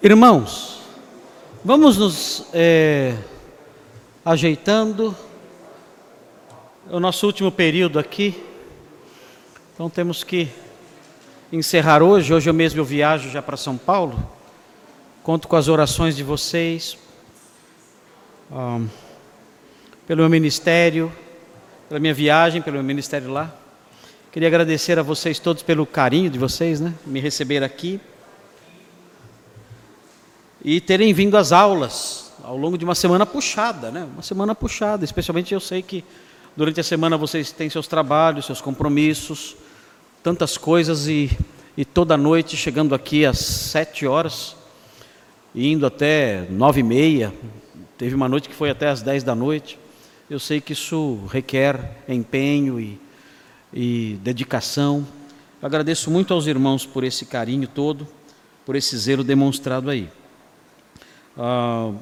Irmãos, vamos nos é, ajeitando. É o nosso último período aqui, então temos que encerrar hoje. Hoje eu mesmo eu viajo já para São Paulo. Conto com as orações de vocês, um, pelo meu ministério, pela minha viagem, pelo meu ministério lá. Queria agradecer a vocês todos pelo carinho de vocês, né? Me receber aqui e terem vindo às aulas ao longo de uma semana puxada, né? Uma semana puxada, especialmente eu sei que durante a semana vocês têm seus trabalhos, seus compromissos, tantas coisas e, e toda noite chegando aqui às sete horas, indo até nove e meia, teve uma noite que foi até às dez da noite. Eu sei que isso requer empenho e, e dedicação. Eu agradeço muito aos irmãos por esse carinho todo, por esse zelo demonstrado aí. Ah,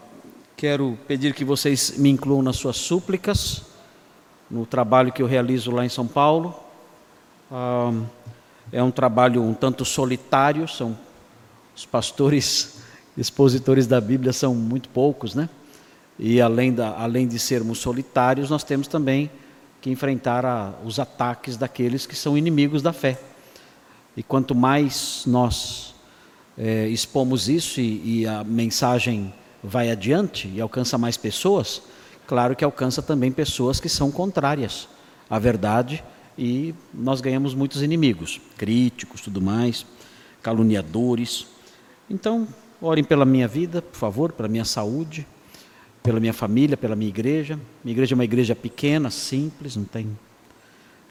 quero pedir que vocês me incluam nas suas súplicas, no trabalho que eu realizo lá em São Paulo. Ah, é um trabalho um tanto solitário, são os pastores expositores da Bíblia são muito poucos, né? E além, da, além de sermos solitários, nós temos também que enfrentar a, os ataques daqueles que são inimigos da fé. E quanto mais nós é, expomos isso e, e a mensagem vai adiante e alcança mais pessoas, claro que alcança também pessoas que são contrárias à verdade e nós ganhamos muitos inimigos, críticos, tudo mais, caluniadores. Então, orem pela minha vida, por favor, pela minha saúde, pela minha família, pela minha igreja. Minha igreja é uma igreja pequena, simples, não tem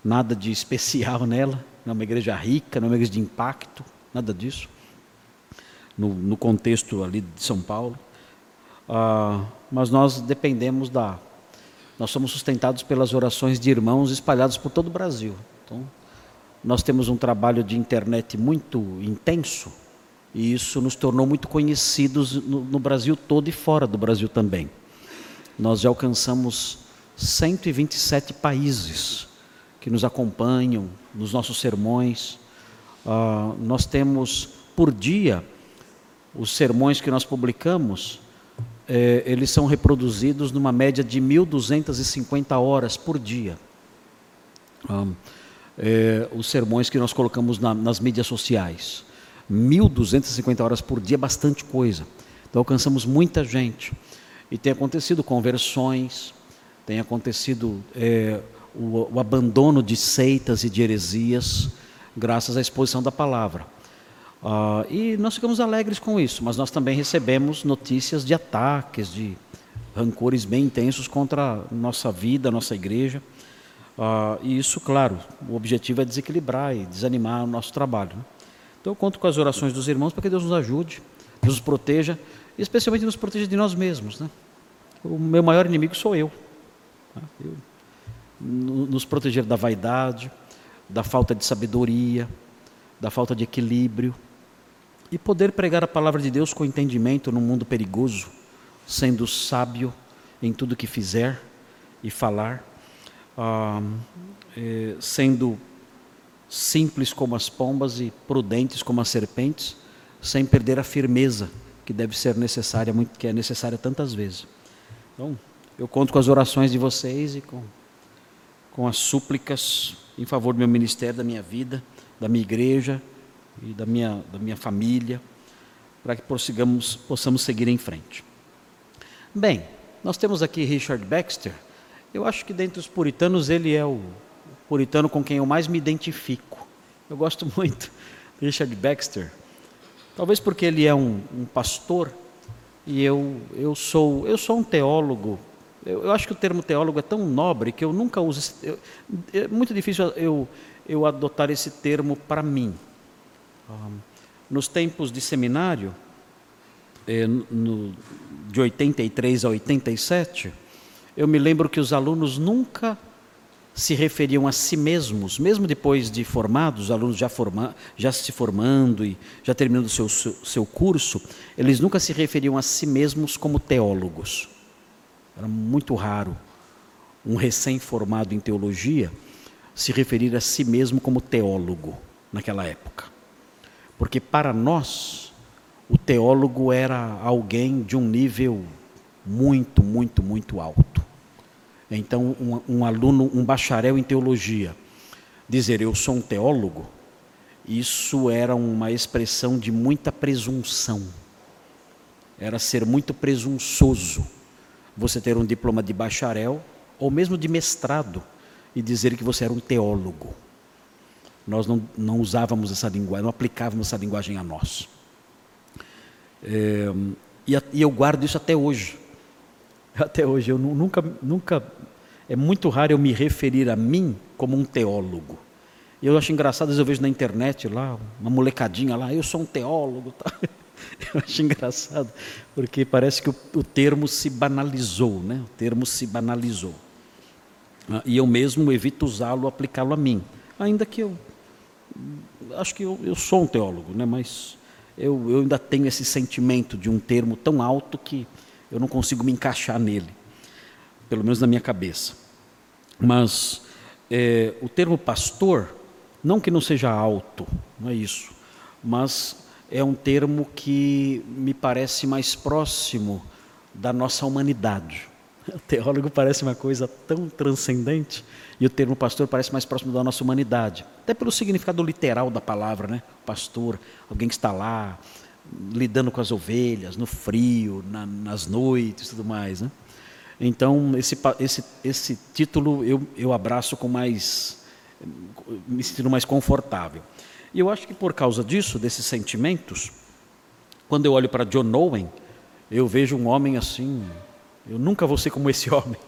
nada de especial nela, não é uma igreja rica, não é uma igreja de impacto, nada disso no, no contexto ali de São Paulo. Ah, mas nós dependemos da. Nós somos sustentados pelas orações de irmãos espalhados por todo o Brasil. Então, nós temos um trabalho de internet muito intenso e isso nos tornou muito conhecidos no, no Brasil todo e fora do Brasil também. Nós já alcançamos 127 países que nos acompanham nos nossos sermões. Uh, nós temos por dia os sermões que nós publicamos, é, eles são reproduzidos numa média de 1.250 horas por dia. Ah, é, os sermões que nós colocamos na, nas mídias sociais. 1.250 horas por dia é bastante coisa. Então alcançamos muita gente. E tem acontecido conversões, tem acontecido é, o, o abandono de seitas e de heresias, graças à exposição da palavra. Uh, e nós ficamos alegres com isso, mas nós também recebemos notícias de ataques, de rancores bem intensos contra a nossa vida, a nossa igreja. Uh, e isso, claro, o objetivo é desequilibrar e desanimar o nosso trabalho. Né? Então eu conto com as orações dos irmãos para que Deus nos ajude, nos proteja, e especialmente nos proteja de nós mesmos. Né? O meu maior inimigo sou eu. Né? eu nos proteger da vaidade, da falta de sabedoria, da falta de equilíbrio, e poder pregar a palavra de Deus com entendimento num mundo perigoso, sendo sábio em tudo que fizer e falar, ah, sendo simples como as pombas e prudentes como as serpentes, sem perder a firmeza que deve ser necessária, muito, que é necessária tantas vezes. Então, eu conto com as orações de vocês e com, com as súplicas em favor do meu ministério, da minha vida, da minha igreja e da minha, da minha família, para que prossigamos, possamos seguir em frente. Bem, nós temos aqui Richard Baxter. Eu acho que dentre os puritanos ele é o puritano com quem eu mais me identifico. Eu gosto muito de Richard Baxter. Talvez porque ele é um, um pastor e eu, eu, sou, eu sou um teólogo. Eu, eu, acho que o termo teólogo é tão nobre que eu nunca uso. Eu, é muito difícil eu, eu adotar esse termo para mim. Nos tempos de seminário, eh, de 83 a 87, eu me lembro que os alunos nunca se referiam a si mesmos, mesmo depois de formados, os alunos já, forma, já se formando e já terminando seu, seu curso, eles nunca se referiam a si mesmos como teólogos. Era muito raro um recém-formado em teologia se referir a si mesmo como teólogo naquela época. Porque para nós, o teólogo era alguém de um nível muito, muito, muito alto. Então, um, um aluno, um bacharel em teologia, dizer eu sou um teólogo, isso era uma expressão de muita presunção. Era ser muito presunçoso você ter um diploma de bacharel ou mesmo de mestrado e dizer que você era um teólogo. Nós não, não usávamos essa linguagem, não aplicávamos essa linguagem a nós. É, e, e, eu guardo isso até hoje. Até hoje, eu nunca, nunca. É muito raro eu me referir a mim como um teólogo. Eu acho engraçado, às vezes eu vejo na internet lá, uma molecadinha lá, eu sou um teólogo. Tá? Eu acho engraçado, porque parece que o, o termo se banalizou, né? O termo se banalizou. Ah, e eu mesmo evito usá-lo, aplicá-lo a mim. Ainda que eu acho que eu, eu sou um teólogo, né? mas eu, eu ainda tenho esse sentimento de um termo tão alto que eu não consigo me encaixar nele, pelo menos na minha cabeça. Mas é, o termo pastor, não que não seja alto, não é isso, mas é um termo que me parece mais próximo da nossa humanidade. O teólogo parece uma coisa tão transcendente e o termo pastor parece mais próximo da nossa humanidade, até pelo significado literal da palavra, né? Pastor, alguém que está lá lidando com as ovelhas, no frio, na, nas noites, tudo mais, né? Então esse esse esse título eu eu abraço com mais me sentindo mais confortável. E eu acho que por causa disso, desses sentimentos, quando eu olho para John Owen, eu vejo um homem assim, eu nunca vou ser como esse homem.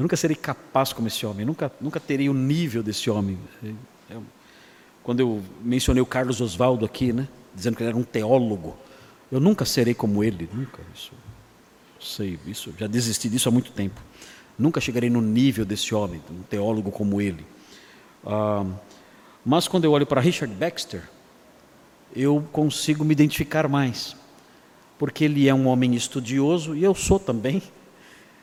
Eu nunca serei capaz como esse homem, nunca, nunca terei o nível desse homem. É, quando eu mencionei o Carlos Oswaldo aqui, né, dizendo que ele era um teólogo, eu nunca serei como ele, nunca. Isso, sei, isso, já desisti disso há muito tempo. Nunca chegarei no nível desse homem, um teólogo como ele. Ah, mas quando eu olho para Richard Baxter, eu consigo me identificar mais, porque ele é um homem estudioso e eu sou também.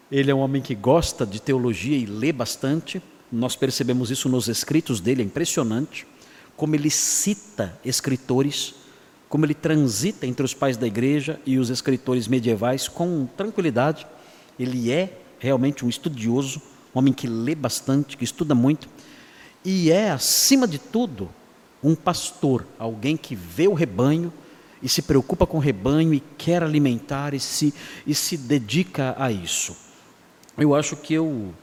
Ele é um homem que gosta de teologia e lê bastante. Nós percebemos isso nos escritos dele, é impressionante. Como ele cita escritores, como ele transita entre os pais da igreja e os escritores medievais com tranquilidade. Ele é realmente um estudioso, um homem que lê bastante, que estuda muito. E é, acima de tudo, um pastor, alguém que vê o rebanho e se preocupa com o rebanho e quer alimentar e se, e se dedica a isso eu acho que eu,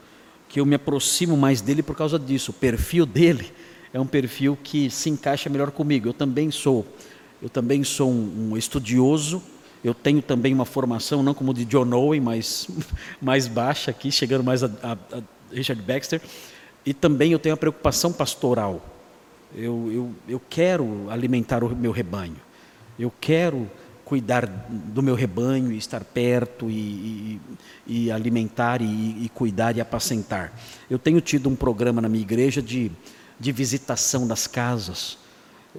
que eu me aproximo mais dele por causa disso. O perfil dele é um perfil que se encaixa melhor comigo. Eu também sou, eu também sou um, um estudioso. Eu tenho também uma formação, não como de John Owen, mas mais baixa aqui, chegando mais a, a, a Richard Baxter. E também eu tenho a preocupação pastoral. Eu, eu, eu quero alimentar o meu rebanho. Eu quero cuidar do meu rebanho e estar perto e, e, e alimentar e, e, cuidar e apacentar. Eu tenho tido um programa na minha igreja de, de visitação das casas.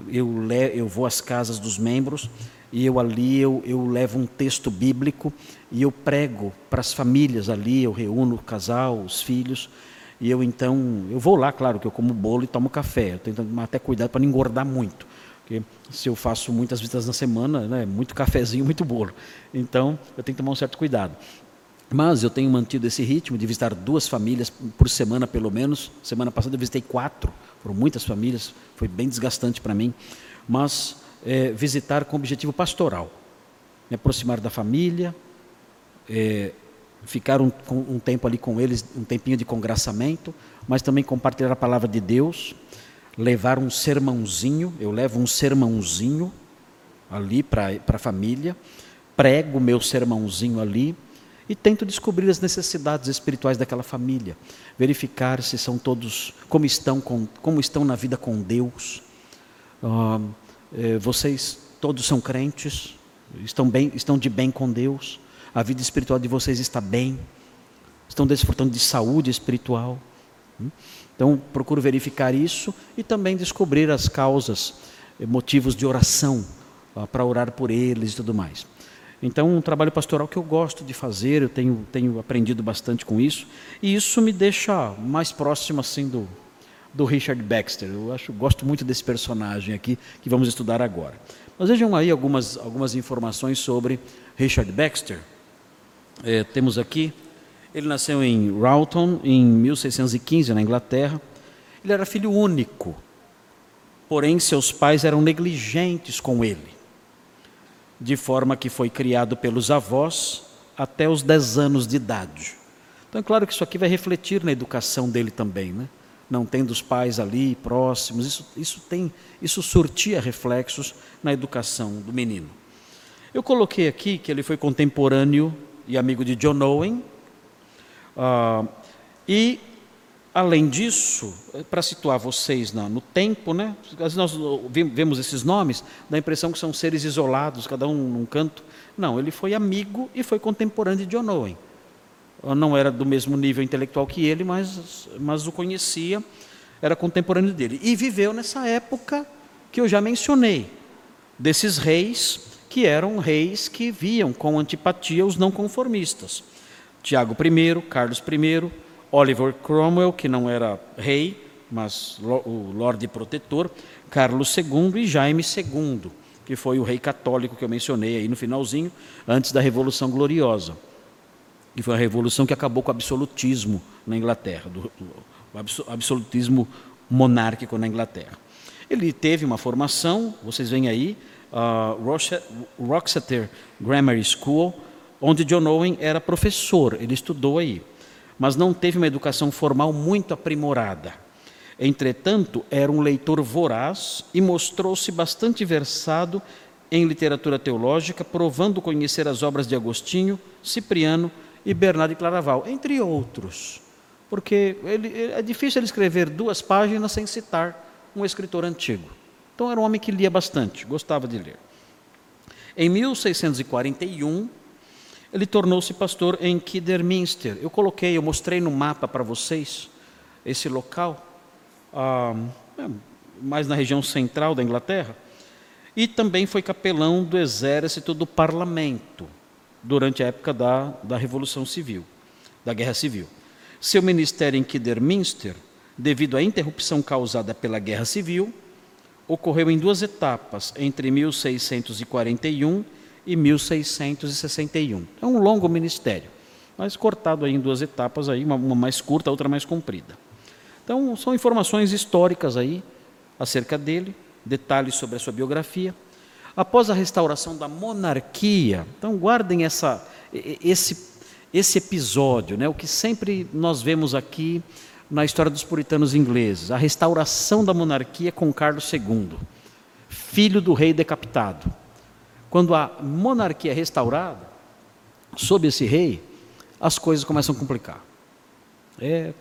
Eu, le, eu vou às casas dos membros e eu ali eu, eu levo um texto bíblico e eu prego para as famílias ali, eu reúno o casal, os filhos, e eu então, eu vou lá, claro que eu como bolo e tomo café, eu tomar até cuidado para não engordar muito. Porque se eu faço muitas visitas na semana, né, muito cafezinho, muito bolo. Então, eu tenho que tomar um certo cuidado. Mas eu tenho mantido esse ritmo de visitar duas famílias por semana, pelo menos. Semana passada eu visitei quatro, foram muitas famílias, foi bem desgastante para mim. Mas é, visitar com objetivo pastoral, me aproximar da família, é, ficar um, um tempo ali com eles, um tempinho de congraçamento, mas também compartilhar a palavra de Deus levar um sermãozinho, eu levo um sermãozinho ali para a família, prego meu sermãozinho ali e tento descobrir as necessidades espirituais daquela família, verificar se são todos, como estão, com, como estão na vida com Deus. Ah, eh, vocês todos são crentes, estão, bem, estão de bem com Deus, a vida espiritual de vocês está bem, estão desfrutando de saúde espiritual. Hum? Então, procuro verificar isso e também descobrir as causas, eh, motivos de oração, ah, para orar por eles e tudo mais. Então, um trabalho pastoral que eu gosto de fazer, eu tenho, tenho aprendido bastante com isso, e isso me deixa mais próximo assim do, do Richard Baxter. Eu acho, gosto muito desse personagem aqui que vamos estudar agora. Mas vejam aí algumas, algumas informações sobre Richard Baxter. É, temos aqui, ele nasceu em Roughton em 1615, na Inglaterra. Ele era filho único, porém seus pais eram negligentes com ele, de forma que foi criado pelos avós até os 10 anos de idade. Então é claro que isso aqui vai refletir na educação dele também, né? não tendo os pais ali próximos, isso, isso tem, isso surtia reflexos na educação do menino. Eu coloquei aqui que ele foi contemporâneo e amigo de John Owen, uh, e além disso, para situar vocês na, no tempo, né? Nós vemos esses nomes, dá a impressão que são seres isolados, cada um num canto. Não, ele foi amigo e foi contemporâneo de John Owen não era do mesmo nível intelectual que ele, mas, mas o conhecia, era contemporâneo dele. E viveu nessa época que eu já mencionei, desses reis que eram reis que viam com antipatia os não conformistas. Tiago I, Carlos I, Oliver Cromwell, que não era rei, mas o Lorde Protetor, Carlos II e Jaime II, que foi o rei católico que eu mencionei aí no finalzinho, antes da Revolução Gloriosa que foi a revolução que acabou com o absolutismo na Inglaterra, do, do absolutismo monárquico na Inglaterra. Ele teve uma formação, vocês veem aí, uh, Roxeter Grammar School, onde John Owen era professor, ele estudou aí, mas não teve uma educação formal muito aprimorada. Entretanto, era um leitor voraz e mostrou-se bastante versado em literatura teológica, provando conhecer as obras de Agostinho, Cipriano e Bernardo de Claraval, entre outros. Porque ele, é difícil ele escrever duas páginas sem citar um escritor antigo. Então era um homem que lia bastante, gostava de ler. Em 1641, ele tornou-se pastor em Kidderminster. Eu coloquei, eu mostrei no mapa para vocês esse local, ah, é, mais na região central da Inglaterra. E também foi capelão do exército do parlamento durante a época da, da Revolução Civil, da Guerra Civil. Seu ministério em Kidderminster, devido à interrupção causada pela Guerra Civil, ocorreu em duas etapas, entre 1641 e 1661. É um longo ministério, mas cortado aí em duas etapas, aí, uma mais curta, outra mais comprida. Então, são informações históricas aí acerca dele, detalhes sobre a sua biografia após a restauração da monarquia. Então guardem essa, esse, esse episódio, né? o que sempre nós vemos aqui na história dos puritanos ingleses, a restauração da monarquia com Carlos II, filho do rei decapitado. Quando a monarquia é restaurada, sob esse rei, as coisas começam a complicar. É,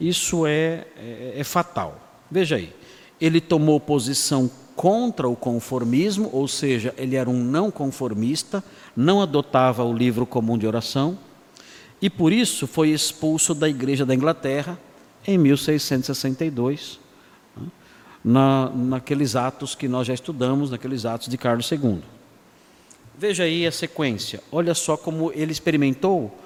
isso é, é, é fatal. Veja aí, ele tomou posição contra o conformismo, ou seja, ele era um não conformista, não adotava o livro comum de oração, e por isso foi expulso da Igreja da Inglaterra em 1662, né, na, naqueles atos que nós já estudamos, naqueles atos de Carlos II. Veja aí a sequência, olha só como ele experimentou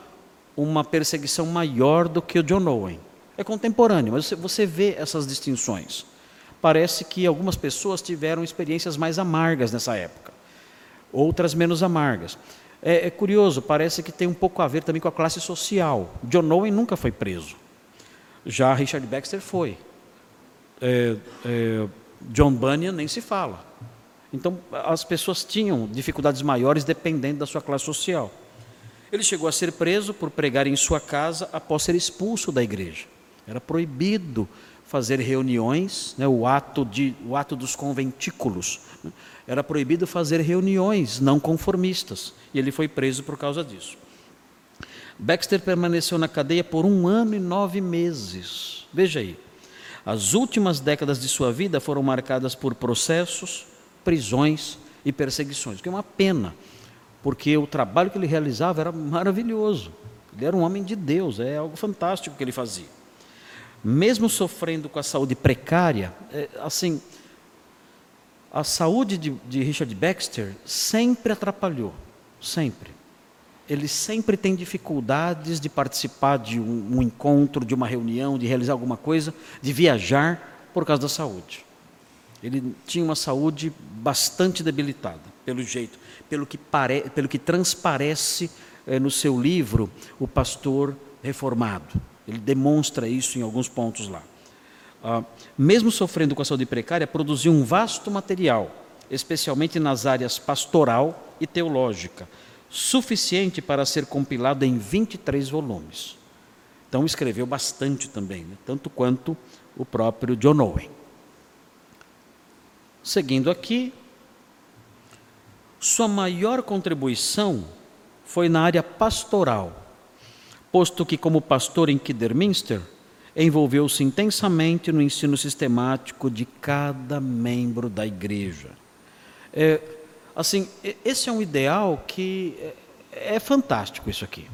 uma perseguição maior do que o John Owen. É contemporâneo, mas você, vê essas distinções parece que algumas pessoas tiveram experiências mais amargas nessa época, outras menos amargas. É, é, curioso, parece que tem um pouco a ver também com a classe social. John Owen nunca foi preso, já Richard Baxter foi. É, é, John Bunyan nem se fala. Então, as pessoas tinham dificuldades maiores dependendo da sua classe social. Ele chegou a ser preso por pregar em sua casa após ser expulso da igreja. Era proibido fazer reuniões, né, o, ato de, o ato dos conventículos. Né, era proibido fazer reuniões não conformistas, e ele foi preso por causa disso. Baxter permaneceu na cadeia por um ano e nove meses. Veja aí. As últimas décadas de sua vida foram marcadas por processos, prisões e perseguições, que é uma pena, porque o trabalho que ele realizava era maravilhoso. Ele era um homem de Deus, é algo fantástico que ele fazia mesmo sofrendo com a saúde precária, é, assim, a saúde de, de, Richard Baxter sempre atrapalhou, sempre. Ele sempre tem dificuldades de participar de um, um encontro, de uma reunião, de realizar alguma coisa, de viajar por causa da saúde. Ele tinha uma saúde bastante debilitada, pelo jeito, pelo que, pare, pelo que transparece é, no seu livro, O Pastor Reformado. Ele demonstra isso em alguns pontos lá. Ah, mesmo sofrendo com a saúde precária, produziu um vasto material, especialmente nas áreas pastoral e teológica, suficiente para ser compilado em 23 volumes. Então escreveu bastante também, né? tanto quanto o próprio John Owen. Seguindo aqui, sua maior contribuição foi na área pastoral, posto que, como pastor em Kidderminster, envolveu-se intensamente no ensino sistemático de cada membro da igreja. É, assim, esse é um ideal que é, é fantástico isso aqui.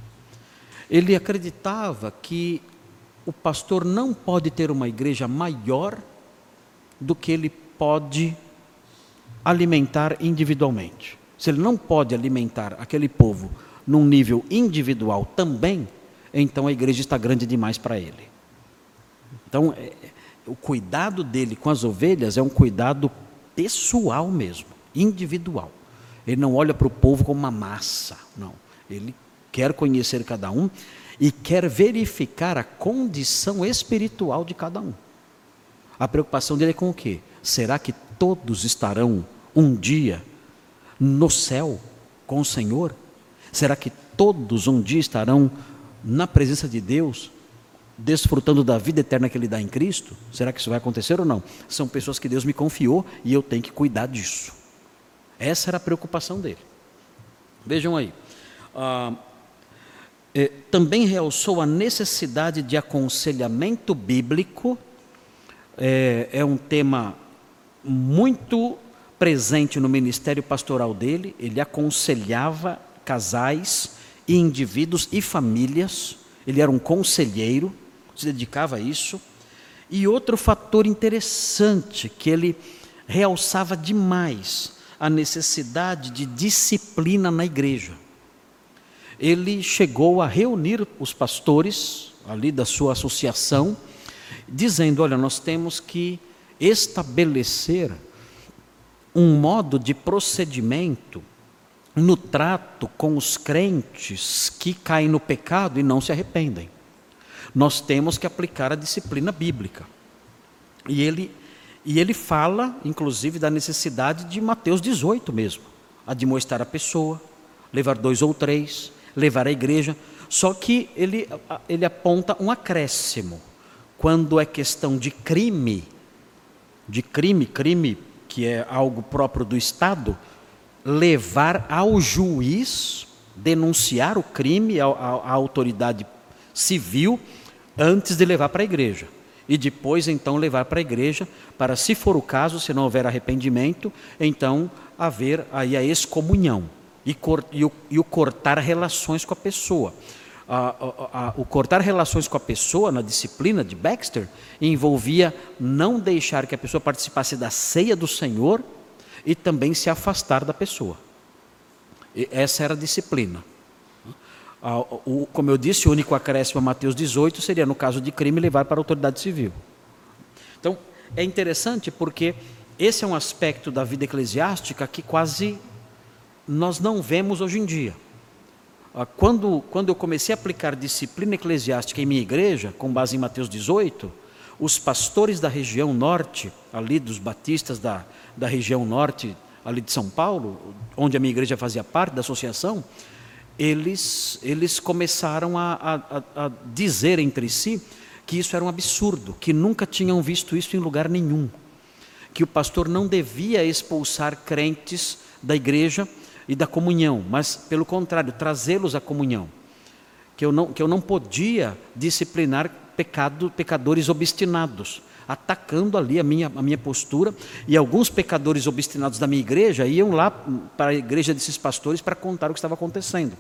Ele acreditava que o pastor não pode ter uma igreja maior do que ele pode alimentar individualmente. Se ele não pode alimentar aquele povo num nível individual também, então a igreja está grande demais para ele. Então, é, o cuidado dele com as ovelhas é um cuidado pessoal mesmo, individual. Ele não olha para o povo como uma massa, não. Ele quer conhecer cada um e quer verificar a condição espiritual de cada um. A preocupação dele é com o quê? Será que todos estarão um dia no céu com o Senhor? Será que todos um dia estarão na presença de Deus, desfrutando da vida eterna que Ele dá em Cristo? Será que isso vai acontecer ou não? São pessoas que Deus me confiou e eu tenho que cuidar disso. Essa era a preocupação dele. Vejam aí. Ah, é, também realçou a necessidade de aconselhamento bíblico. É, é um tema muito presente no ministério pastoral dele. Ele aconselhava casais e indivíduos e famílias. Ele era um conselheiro, se dedicava a isso. E outro fator interessante que ele realçava demais a necessidade de disciplina na igreja ele chegou a reunir os pastores ali da sua associação, dizendo: Olha, nós temos que estabelecer um modo de procedimento no trato com os crentes que caem no pecado e não se arrependem. Nós temos que aplicar a disciplina bíblica. E ele, e ele fala, inclusive, da necessidade de Mateus 18 mesmo: admoestar a pessoa, levar dois ou três, levar a igreja. Só que ele, ele aponta um acréscimo. Quando é questão de crime, de crime, crime que é algo próprio do Estado, levar ao juiz, denunciar o crime à, à autoridade civil, antes de levar para a igreja. E depois, então, levar para a igreja, para, se for o caso, se não houver arrependimento, então haver aí a excomunhão e, cor, e, o, e o, cortar relações com a pessoa. O cortar relações com a pessoa na disciplina de Baxter envolvia não deixar que a pessoa participasse da ceia do Senhor e também se afastar da pessoa. E essa era a disciplina. o, como eu disse, o único acréscimo a Mateus 18 seria, no caso de crime, levar para a autoridade civil. Então, é interessante porque esse é um aspecto da vida eclesiástica que quase nós não vemos hoje em dia. Ah, quando, quando eu comecei a aplicar disciplina eclesiástica em minha igreja, com base em Mateus 18, os pastores da região norte, ali dos batistas da, da região norte, ali de São Paulo, onde a minha igreja fazia parte da associação, eles, eles começaram a, a, a dizer entre si que isso era um absurdo, que nunca tinham visto isso em lugar nenhum, que o pastor não devia expulsar crentes da igreja e da comunhão, mas pelo contrário, trazê-los à comunhão. Que eu não, que eu não podia disciplinar pecado, pecadores obstinados, atacando ali a minha, a minha postura. E alguns pecadores obstinados da minha igreja iam lá para a igreja desses pastores para contar o que estava acontecendo.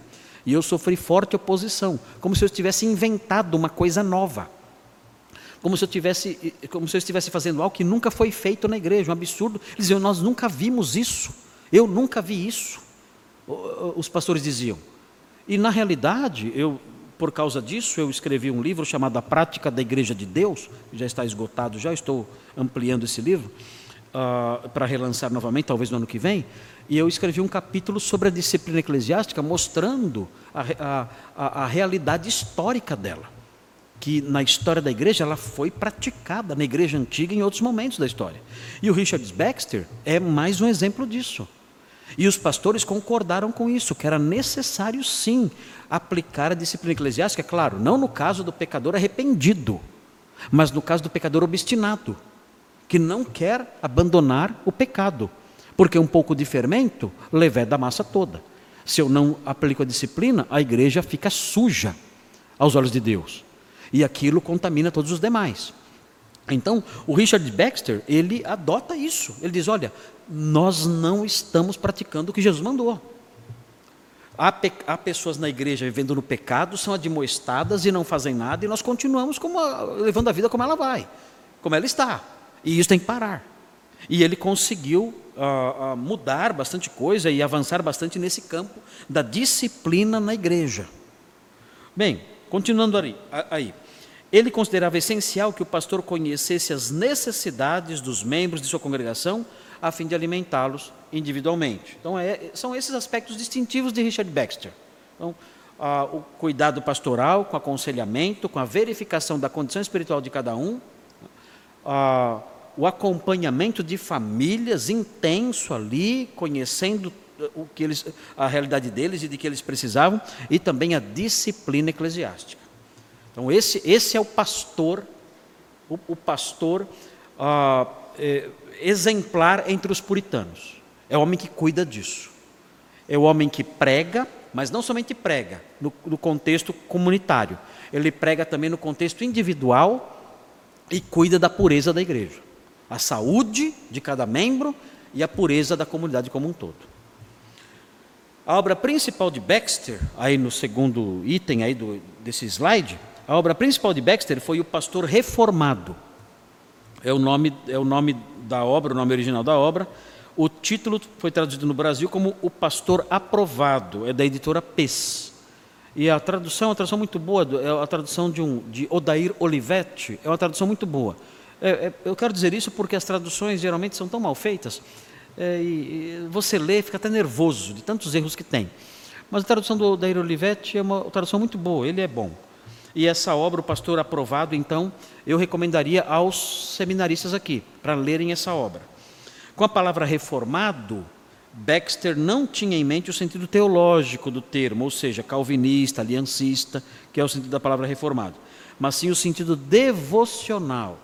E eu sofri forte oposição, como se eu tivesse inventado uma coisa nova. Como se eu tivesse, como se eu estivesse fazendo algo que nunca foi feito na igreja, um absurdo. Eles diziam, nós nunca vimos isso. Eu nunca vi isso os pastores diziam. E na realidade, eu, por causa disso, eu escrevi um livro chamado A Prática da Igreja de Deus, que já está esgotado, já estou ampliando esse livro. uh, para relançar novamente, talvez no ano que vem, e eu escrevi um capítulo sobre a disciplina eclesiástica, mostrando a, a, a, realidade histórica dela. Que na história da igreja ela foi praticada na igreja antiga em outros momentos da história. E o Richard Baxter é mais um exemplo disso. E os pastores concordaram com isso, que era necessário sim aplicar a disciplina eclesiástica, é claro, não no caso do pecador arrependido, mas no caso do pecador obstinado, que não quer abandonar o pecado. Porque um pouco de fermento leveda a massa toda. Se eu não aplico a disciplina, a igreja fica suja aos olhos de Deus. E aquilo contamina todos os demais. Então, o Richard Baxter, ele adota isso. Ele diz: olha, nós não estamos praticando o que Jesus mandou. Há, pe há, pessoas na igreja vivendo no pecado, são admoestadas e não fazem nada, e nós continuamos a, levando a vida como ela vai, como ela está. E isso tem que parar. E ele conseguiu uh, uh, mudar bastante coisa e avançar bastante nesse campo da disciplina na igreja. Bem, continuando aí, aí. Ele considerava essencial que o pastor conhecesse as necessidades dos membros de sua congregação a fim de alimentá-los individualmente. Então, é, são esses aspectos distintivos de Richard Baxter. Então, ah, o cuidado pastoral, com aconselhamento, com a verificação da condição espiritual de cada um, ah, o acompanhamento de famílias intenso ali, conhecendo eh, o que eles, a realidade deles e de que eles precisavam, e também a disciplina eclesiástica. Então esse, esse é o pastor, o, o pastor ah, é, exemplar entre os puritanos. É o homem que cuida disso. É o homem que prega, mas não somente prega no, no contexto comunitário. Ele prega também no contexto individual e cuida da pureza da igreja a saúde de cada membro e a pureza da comunidade como um todo. A obra principal de Baxter, aí no segundo item aí do, desse slide, a obra principal de Baxter foi o Pastor Reformado. É o nome, é o nome da obra, o nome original da obra. O título foi traduzido no Brasil como O Pastor Aprovado, é da editora PES. E a tradução é uma tradução muito boa, é a tradução de, um, de Odair Olivetti, é uma tradução muito boa. É, é, eu quero dizer isso porque as traduções geralmente são tão mal feitas, é, e, e você lê fica até nervoso de tantos erros que tem. Mas a tradução do Daíro Olivetti é uma tradução muito boa, ele é bom. E essa obra, o pastor aprovado, então, eu recomendaria aos seminaristas aqui, para lerem essa obra. Com a palavra reformado, Baxter não tinha em mente o sentido teológico do termo, ou seja, calvinista, aliancista, que é o sentido da palavra reformado, mas sim o sentido devocional.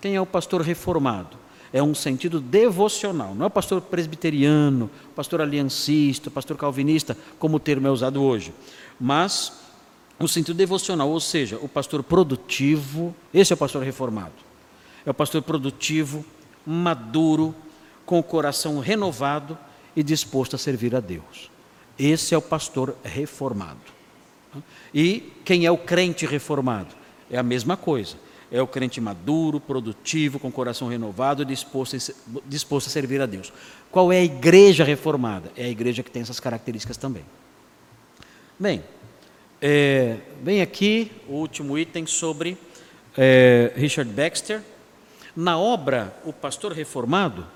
Quem é o pastor reformado? É um sentido devocional, não é o pastor presbiteriano, pastor aliancista, pastor calvinista, como o termo é usado hoje, mas o sentido devocional, ou seja, o pastor produtivo, esse é o pastor reformado. É o pastor produtivo, maduro, com o coração renovado e disposto a servir a Deus. Esse é o pastor reformado. E quem é o crente reformado? É a mesma coisa é o crente maduro, produtivo, com coração renovado, disposto disposto a servir a Deus. Qual é a igreja reformada? É a igreja que tem essas características também. Bem, é, vem aqui o último item sobre é, Richard Baxter. Na obra O Pastor Reformado,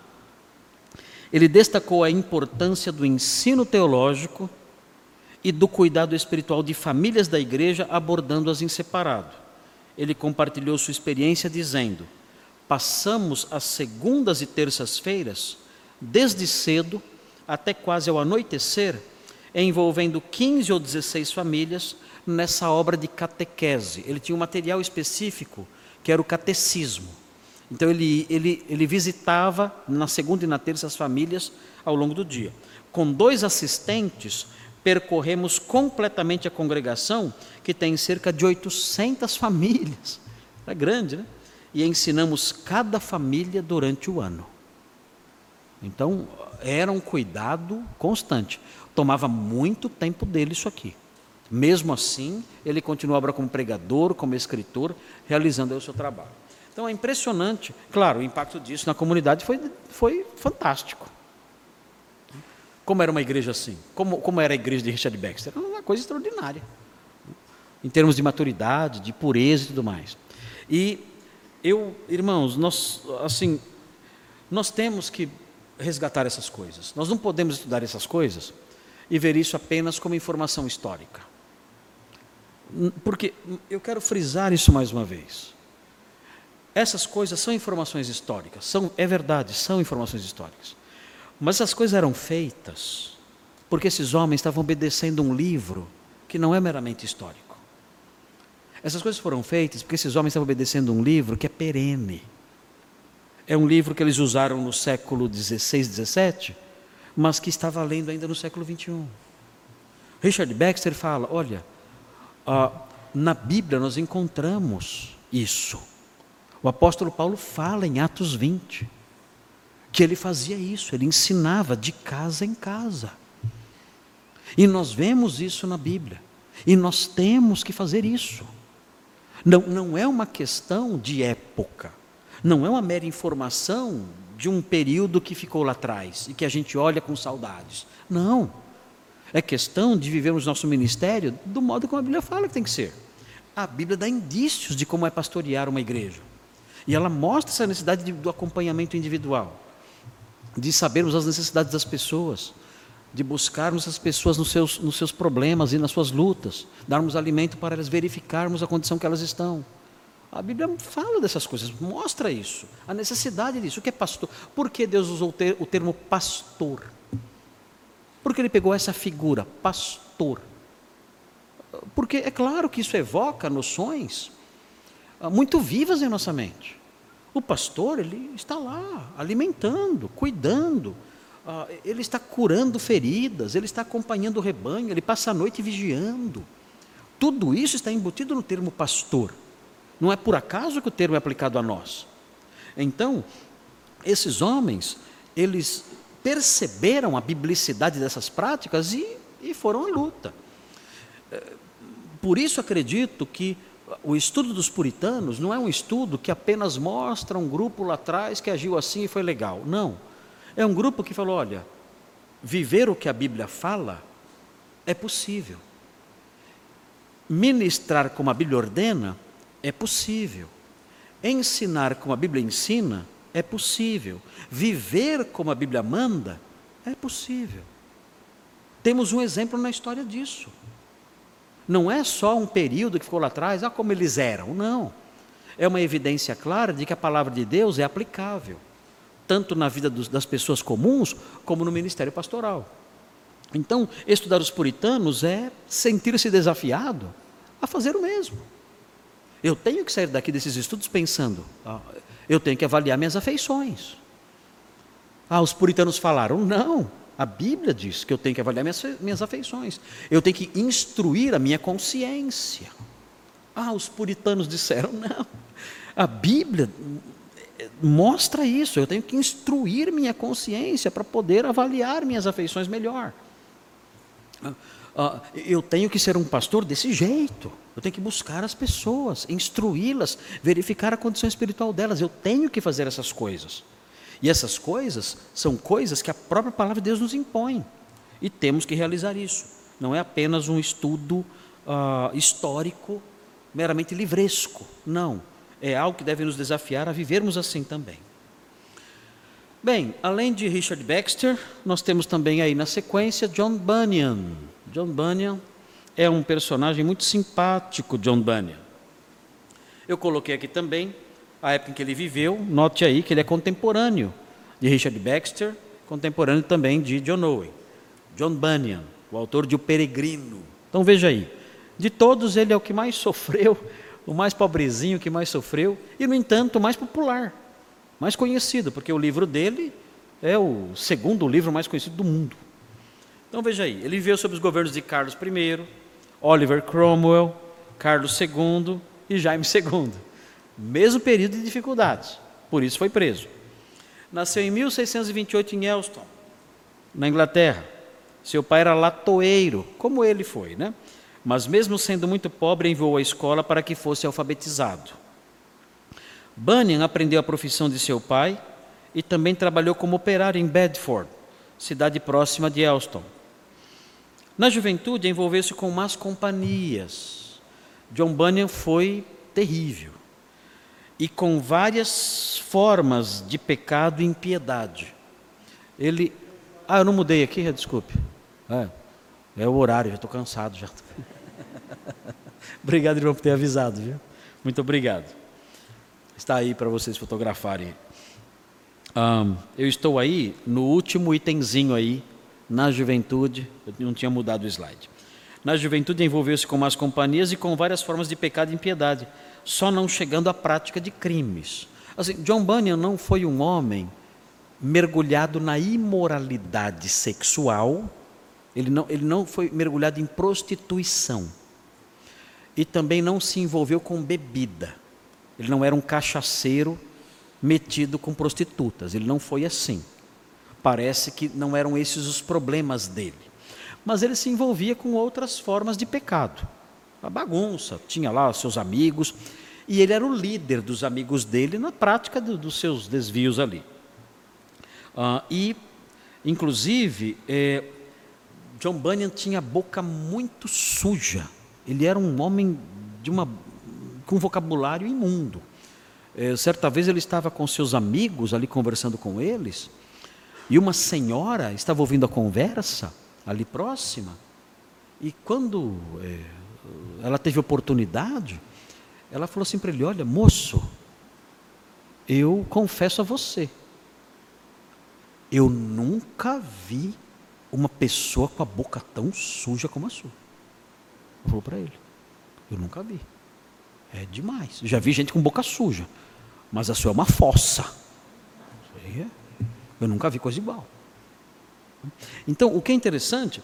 ele destacou a importância do ensino teológico e do cuidado espiritual de famílias da igreja, abordando-as em separado ele compartilhou sua experiência dizendo: Passamos as segundas e terças-feiras, desde cedo até quase ao anoitecer, envolvendo 15 ou 16 famílias nessa obra de catequese. Ele tinha um material específico, que era o catecismo. Então ele, ele, ele visitava na segunda e na terça as famílias ao longo do dia. Com dois assistentes, percorremos completamente a congregação, que tem cerca de 800 famílias. É grande, né? E ensinamos cada família durante o ano. Então, era um cuidado constante. Tomava muito tempo dele isso aqui. Mesmo assim, ele continuava como pregador, como escritor, realizando o seu trabalho. Então é impressionante. Claro, o impacto disso na comunidade foi, foi fantástico. Como era uma igreja assim? Como, como era a igreja de Richard Baxter? Era uma coisa extraordinária. Em termos de maturidade, de pureza e tudo mais. E eu, irmãos, nós, assim, Nós temos que resgatar essas coisas. Nós não podemos estudar essas coisas e ver isso apenas como informação histórica. Porque eu quero frisar isso mais uma vez. Essas coisas são informações históricas, são, é verdade, são informações históricas. Mas essas coisas eram feitas porque esses homens estavam obedecendo um livro que não é meramente histórico. Essas coisas foram feitas porque esses homens estavam obedecendo um livro que é perene. É um livro que eles usaram no século XVI, XVII, mas que está valendo ainda no século XXI. Richard Baxter fala: olha, ah, na Bíblia nós encontramos isso. O apóstolo Paulo fala em Atos 20 que ele fazia isso, ele ensinava de casa em casa. E nós vemos isso na Bíblia. E nós temos que fazer isso. Não, não é uma questão de época. Não é uma mera informação de um período que ficou lá atrás e que a gente olha com saudades. Não. É questão de vivermos nosso ministério do modo como a Bíblia fala que tem que ser. A Bíblia dá indícios de como é pastorear uma igreja. E ela mostra essa necessidade de, do acompanhamento individual, de sabermos as necessidades das pessoas, de buscarmos as pessoas nos seus, nos seus problemas e nas suas lutas, darmos alimento para elas, verificarmos a condição que elas estão. A Bíblia fala dessas coisas, mostra isso, a necessidade disso. O que é pastor? Por que Deus usou o termo pastor? Porque ele pegou essa figura, pastor. Porque é claro que isso evoca noções ah, muito vivas em nossa mente. O pastor, ele está lá, alimentando, cuidando, ah, ele está curando feridas, ele está acompanhando o rebanho, ele passa a noite vigiando. Tudo isso está embutido no termo pastor. Não é por acaso que o termo é aplicado a nós. Então, esses homens, eles perceberam a biblicidade dessas práticas e, e foram à luta. É, por isso acredito que o estudo dos puritanos não é um estudo que apenas mostra um grupo lá atrás que agiu assim e foi legal. Não. É um grupo que falou: olha, viver o que a Bíblia fala é possível. Ministrar como a Bíblia ordena é possível. Ensinar como a Bíblia ensina é possível. Viver como a Bíblia manda é possível. Temos um exemplo na história disso. Não é só um período que ficou lá atrás, ah, como eles eram. Não. É uma evidência clara de que a palavra de Deus é aplicável, tanto na vida dos, das pessoas comuns, como no ministério pastoral. Então, estudar os puritanos é sentir-se desafiado a fazer o mesmo. Eu tenho que sair daqui desses estudos pensando, eu tenho que avaliar minhas afeições. Ah, os puritanos falaram, não, a Bíblia diz que eu tenho que avaliar minhas, minhas afeições, eu tenho que instruir a minha consciência. Ah, os puritanos disseram, não, a Bíblia mostra isso, eu tenho que instruir minha consciência para poder avaliar minhas afeições melhor. Ah, ah, eu tenho que ser um pastor desse jeito. Eu tenho que buscar as pessoas, instruí-las, verificar a condição espiritual delas. Eu tenho que fazer essas coisas. E essas coisas são coisas que a própria palavra de Deus nos impõe. E temos que realizar isso. Não é apenas um estudo uh, histórico, meramente livresco. Não. É algo que deve nos desafiar a vivermos assim também. Bem, além de Richard Baxter, nós temos também aí na sequência John Bunyan. John Bunyan é um personagem muito simpático, John Bunyan. Eu coloquei aqui também a época em que ele viveu, note aí que ele é contemporâneo de Richard Baxter, contemporâneo também de John Owen. John Bunyan, o autor de O Peregrino. Então veja aí, de todos ele é o que mais sofreu, o mais pobrezinho que mais sofreu, e no entanto o mais popular, mais conhecido, porque o livro dele é o segundo livro mais conhecido do mundo. Então veja aí, ele viveu sob os governos de Carlos I, Oliver Cromwell, Carlos II e Jaime II. Mesmo período de dificuldades, por isso foi preso. Nasceu em 1628 em Elston, na Inglaterra. Seu pai era latoeiro, como ele foi, né? Mas mesmo sendo muito pobre, enviou à escola para que fosse alfabetizado. Bunyan aprendeu a profissão de seu pai e também trabalhou como operário em Bedford, cidade próxima de Elston. Na juventude, envolveu-se com más companhias. John Bunyan foi terrível. e com várias formas de pecado e impiedade. Ele. Ah, eu não mudei aqui, desculpe. É, é o horário, já estou cansado já. obrigado, irmão, por ter avisado, viu? Muito obrigado. Está aí para vocês fotografarem. Um, eu estou aí no último itemzinho aí, na juventude, eu não tinha mudado o slide. Na juventude envolveu-se com más companhias e com várias formas de pecado e impiedade, só não chegando à prática de crimes. Assim, John Bunyan não foi um homem mergulhado na imoralidade sexual, ele não, ele não foi mergulhado em prostituição. E também não se envolveu com bebida. Ele não era um cachaceiro metido com prostitutas. Ele não foi assim. Parece que não eram esses os problemas dele. Mas ele se envolvia com outras formas de pecado. A bagunça, tinha lá seus amigos, e ele era o líder dos amigos dele na prática do, dos seus desvios ali. Uh, e, inclusive, é, John Bunyan tinha a boca muito suja. Ele era um homem de uma, com um vocabulário imundo. É, certa vez ele estava com seus amigos ali conversando com eles, e uma senhora estava ouvindo a conversa ali próxima, e quando é, ela teve oportunidade, ela falou assim para ele: Olha, moço, eu confesso a você, eu nunca vi uma pessoa com a boca tão suja como a sua. Falou para ele. Eu nunca vi. É demais. Já vi gente com boca suja. Mas a sua é uma fossa. É. Eu nunca vi coisa igual. Então, o que é interessante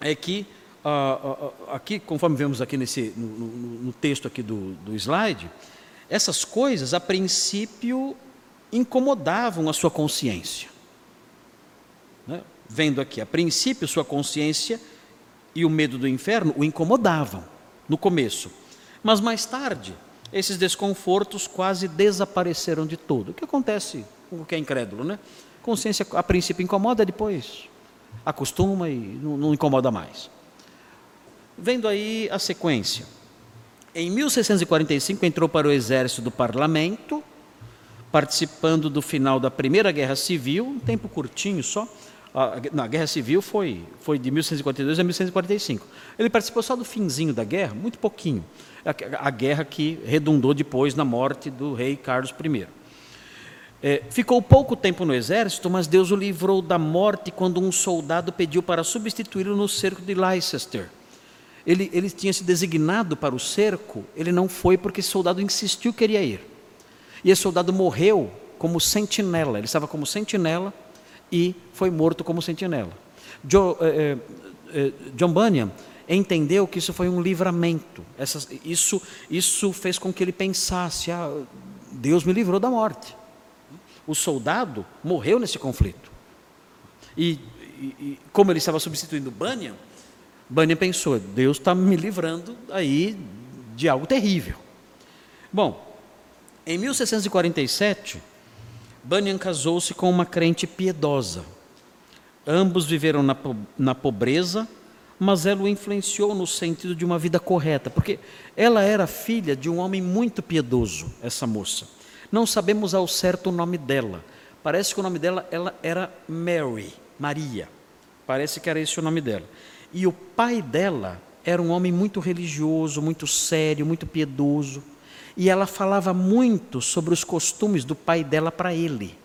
é que, uh, uh, aqui, conforme vemos aqui nesse, no, no, no texto aqui do, do slide, essas coisas, a princípio, incomodavam a sua consciência. Né? Vendo aqui, a princípio, sua consciência e o medo do inferno o incomodavam no começo. Mas mais tarde, esses desconfortos quase desapareceram de todo. O que acontece com quem é incrédulo, né? Consciência a princípio incomoda, depois acostuma e não, não incomoda mais. Vendo aí a sequência. Em 1645 entrou para o exército do parlamento, participando do final da Primeira Guerra Civil, um tempo curtinho só, na Guerra Civil foi, foi de 1642 a 1645. Ele participou só do finzinho da guerra, muito pouquinho. A, a guerra que redundou depois na morte do rei Carlos I. É, ficou pouco tempo no exército, mas Deus o livrou da morte quando um soldado pediu para substituí-lo no cerco de Leicester. Ele, ele tinha se designado para o cerco, ele não foi porque esse soldado insistiu que queria ir. E esse soldado morreu como sentinela, ele estava como sentinela e foi morto como sentinela. John, eh, eh, John Bunyan entendeu que isso foi um livramento. Essa, isso, isso fez com que ele pensasse: ah, Deus me livrou da morte. O soldado morreu nesse conflito. E, e como ele estava substituindo Bunyan, Bunyan pensou: Deus está me livrando aí de algo terrível. Bom, em 1647 Bunyan casou-se com uma crente piedosa. Ambos viveram na, na pobreza, mas ela o influenciou no sentido de uma vida correta, porque ela era filha de um homem muito piedoso, essa moça. Não sabemos ao certo o nome dela. Parece que o nome dela ela era Mary, Maria. Parece que era esse o nome dela. E o pai dela era um homem muito religioso, muito sério, muito piedoso. E ela falava muito sobre os costumes do pai dela para ele.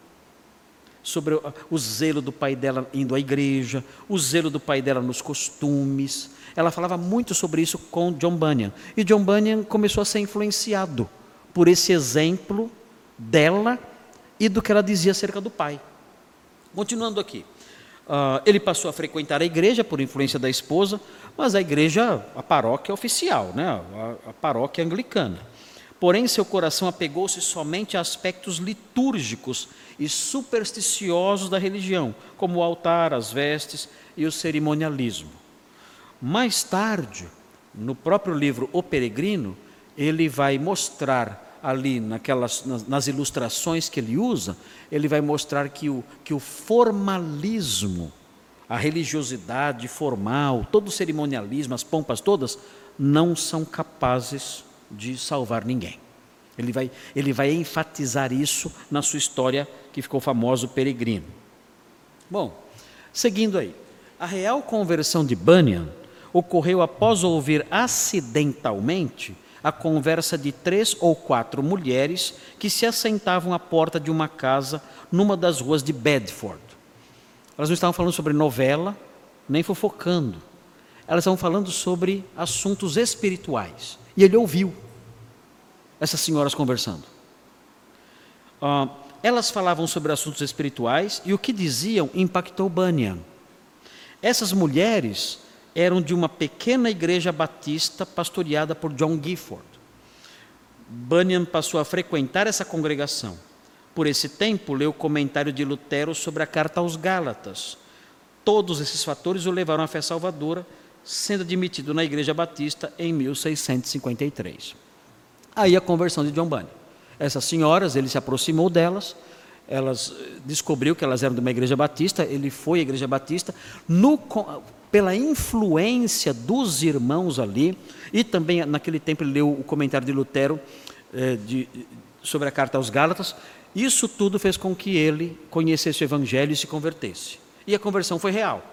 Sobre o zelo do pai dela indo à igreja, o zelo do pai dela nos costumes. Ela falava muito sobre isso com John Bunyan. E John Bunyan começou a ser influenciado por esse exemplo dela e do que ela dizia acerca do pai. Continuando aqui. Uh, ele passou a frequentar a igreja por influência da esposa, mas a igreja, a paróquia oficial, né? a, a paróquia anglicana. Porém, seu coração apegou-se somente a aspectos litúrgicos e supersticiosos da religião, como o altar, as vestes e o cerimonialismo. Mais tarde, no próprio livro O Peregrino, ele vai mostrar ali naquelas, nas, nas ilustrações que ele usa, ele vai mostrar que o, que o formalismo, a religiosidade formal, todo o cerimonialismo, as pompas todas, não são capazes de salvar ninguém. Ele vai, ele vai enfatizar isso na sua história que ficou famosa, o Peregrino. Bom, seguindo aí. A real conversão de Bunyan ocorreu após ouvir acidentalmente a conversa de três ou quatro mulheres que se assentavam à porta de uma casa numa das ruas de Bedford. Elas não estavam falando sobre novela, nem fofocando. Elas estavam falando sobre assuntos espirituais. E ele ouviu essas senhoras conversando. Uh, elas falavam sobre assuntos espirituais e o que diziam impactou Bunyan. Essas mulheres eram de uma pequena igreja batista pastoreada por John Gifford. Bunyan passou a frequentar essa congregação. Por esse tempo, leu o comentário de Lutero sobre a carta aos Gálatas. Todos esses fatores o levaram à fé salvadora, sendo admitido na igreja batista em 1653. Aí a conversão de John Bunyan. Essas senhoras, ele se aproximou delas, elas eh, descobriu que elas eram de uma igreja batista, ele foi à igreja batista, no, pela influência dos irmãos ali, e também naquele tempo ele leu o comentário de Lutero eh, de, sobre a carta aos Gálatas, isso tudo fez com que ele conhecesse o evangelho e se convertesse. E a conversão foi real.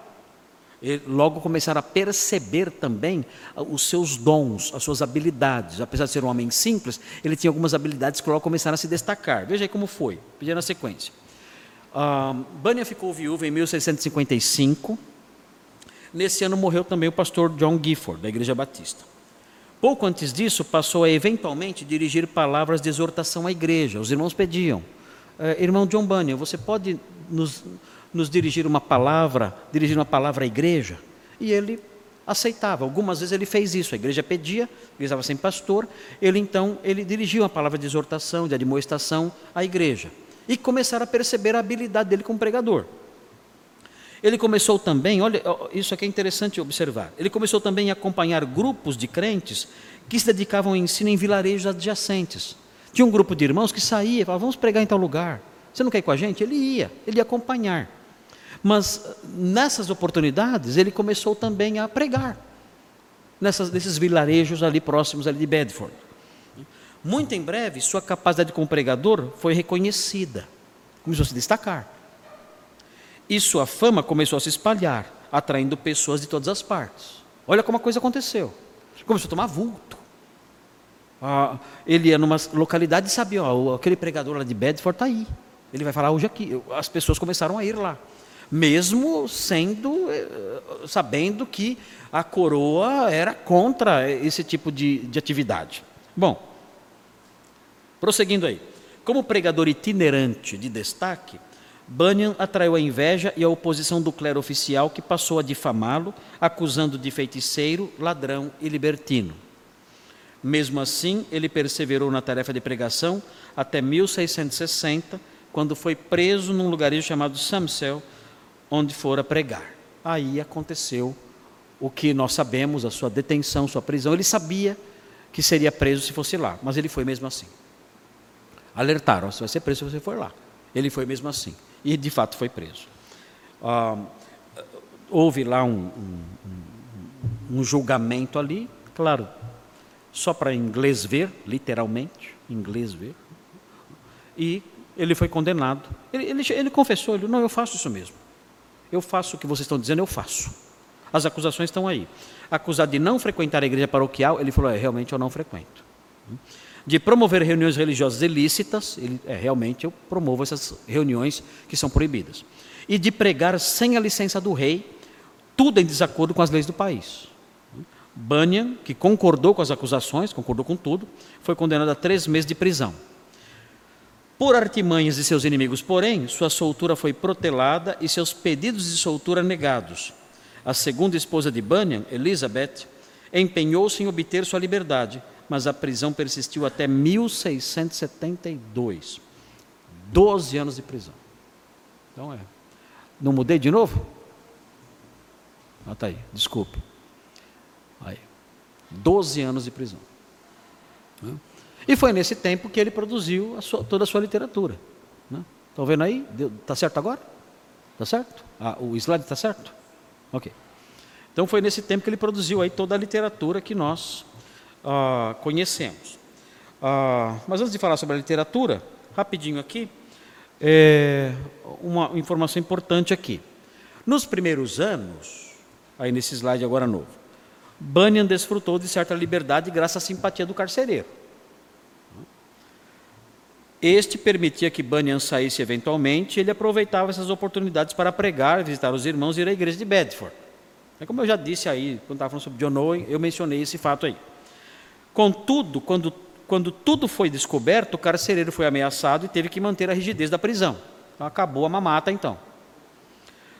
Ele logo começaram a perceber também ah, os seus dons, as suas habilidades. Apesar de ser um homem simples, ele tinha algumas habilidades que logo começaram a se destacar. Veja aí como foi, pedir na sequência. Bunyan ficou viúvo em 1655. Nesse ano morreu também o pastor John Gifford, da Igreja Batista. Pouco antes disso, passou a eventualmente dirigir palavras de exortação à igreja. Os irmãos pediam: eh, Irmão John Bunyan, você pode nos nos dirigir uma palavra, dirigir uma palavra à igreja? E ele aceitava. Algumas vezes ele fez isso. A igreja pedia, ele estava sem pastor, ele então ele dirigia uma palavra de exortação, de admoestação à igreja. E começaram a perceber a habilidade dele como pregador. Ele começou também, olha, isso aqui é interessante observar. Ele começou também a acompanhar grupos de crentes que se dedicavam ao ensino em vilarejos adjacentes. Tinha um grupo de irmãos que saía, falava, vamos pregar em tal lugar. Você não quer ir com a gente? Ele ia, ele ia acompanhar. Mas nessas oportunidades ele começou também a pregar nessas, nesses vilarejos ali próximos ali de Bedford. Muito em breve, sua capacidade como pregador foi reconhecida, começou a se destacar. E sua fama começou a se espalhar, atraindo pessoas de todas as partes. Olha como a coisa aconteceu. Começou a tomar vulto. Ah, ele ia numa localidade e sabia, ó, aquele pregador lá de Bedford está aí. Ele vai falar hoje aqui. As pessoas começaram a ir lá mesmo sendo eh, sabendo que a coroa era contra esse tipo de, de atividade. Bom, prosseguindo aí. Como pregador itinerante de destaque, Bunyan atraiu a inveja e a oposição do clero oficial, que passou a difamá-lo, acusando de feiticeiro, ladrão e libertino. Mesmo assim, ele perseverou na tarefa de pregação até 1660, quando foi preso num lugarejo chamado Samsel, onde fora pregar. Aí aconteceu o que nós sabemos, a sua detenção, sua prisão. Ele sabia que seria preso se fosse lá, mas ele foi mesmo assim. Alertaram, você vai ser preso se você for lá. Ele foi mesmo assim. E de fato foi preso. Ah, houve lá um, um, um, julgamento ali, claro, só para inglês ver, literalmente, inglês ver. E ele foi condenado. Ele, ele, ele confessou, ele, não, eu faço isso mesmo. Eu faço o que vocês estão dizendo, eu faço. As acusações estão aí. Acusado de não frequentar a igreja paroquial, ele falou: é, realmente eu não frequento. De promover reuniões religiosas ilícitas, ele, é, realmente eu promovo essas reuniões que são proibidas. E de pregar sem a licença do rei, tudo em desacordo com as leis do país. Bunyan, que concordou com as acusações, concordou com tudo, foi condenado a três meses de prisão. Por artimanhas de seus inimigos, porém, sua soltura foi protelada e seus pedidos de soltura negados. A segunda esposa de Bunyan, Elizabeth, empenhou-se em obter sua liberdade, mas a prisão persistiu até 1672. Doze anos de prisão. Então é. Não mudei de novo? Ah, tá aí, desculpe. Aí. Doze anos de prisão. E foi nesse tempo que ele produziu a sua, toda a sua literatura. Né? Estão vendo aí? Está certo agora? Está certo? Ah, o slide está certo? Ok. Então foi nesse tempo que ele produziu aí toda a literatura que nós ah, conhecemos. Ah, mas antes de falar sobre a literatura, rapidinho aqui, é, uma informação importante aqui. Nos primeiros anos, aí nesse slide agora novo, Bunyan desfrutou de certa liberdade graças à simpatia do carcereiro. Este permitia que Bunyan saísse eventualmente, e ele aproveitava essas oportunidades para pregar, visitar os irmãos e ir à igreja de Bedford. É como eu já disse aí, quando estava falando sobre John Owen, eu mencionei esse fato aí. Contudo, quando, quando tudo foi descoberto, o carcereiro foi ameaçado e teve que manter a rigidez da prisão. Então, acabou a mamata então.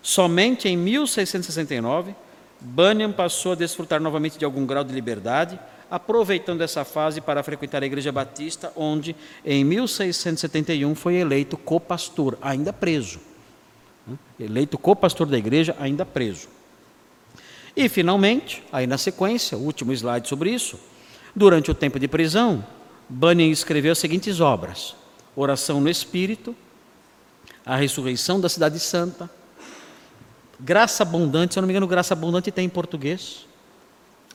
Somente em 1669, Bunyan passou a desfrutar novamente de algum grau de liberdade, aproveitando essa fase para frequentar a Igreja Batista, onde em 1671 foi eleito copastor, ainda preso. Eleito copastor da igreja, ainda preso. E finalmente, aí na sequência, último slide sobre isso, durante o tempo de prisão, Bunyan escreveu as seguintes obras: Oração no Espírito, A Ressurreição da Cidade Santa, Graça Abundante, se eu não me engano, Graça Abundante tem em português,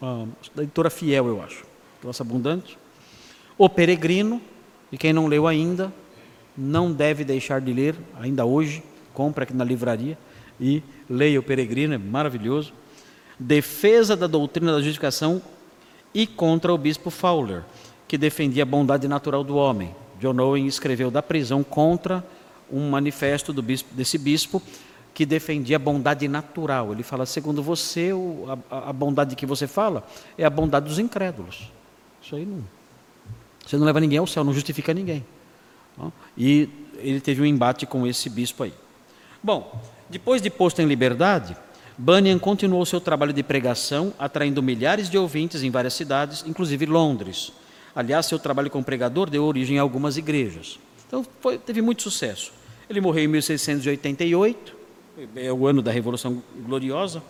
ah, da editora Fiel, eu acho. Graça Abundante. O Peregrino, e quem não leu ainda, não deve deixar de ler, ainda hoje, compra aqui na livraria e leia O Peregrino, é maravilhoso. Defesa da doutrina da justificação e contra o bispo Fowler, que defendia a bondade natural do homem. John Owen escreveu da prisão contra um manifesto bispo, desse bispo que defendia a bondade natural. Ele fala, segundo você, a, a, bondade que você fala é a bondade dos incrédulos. Isso aí não. Você não leva ninguém ao céu, não justifica ninguém. E ele teve um embate com esse bispo aí. Bom, depois de posto em liberdade, Bunyan continuou seu trabalho de pregação, atraindo milhares de ouvintes em várias cidades, inclusive Londres. Aliás, seu trabalho como pregador deu origem a algumas igrejas. Então, foi, teve muito sucesso. Ele morreu em 1688, é o ano da Revolução Gloriosa.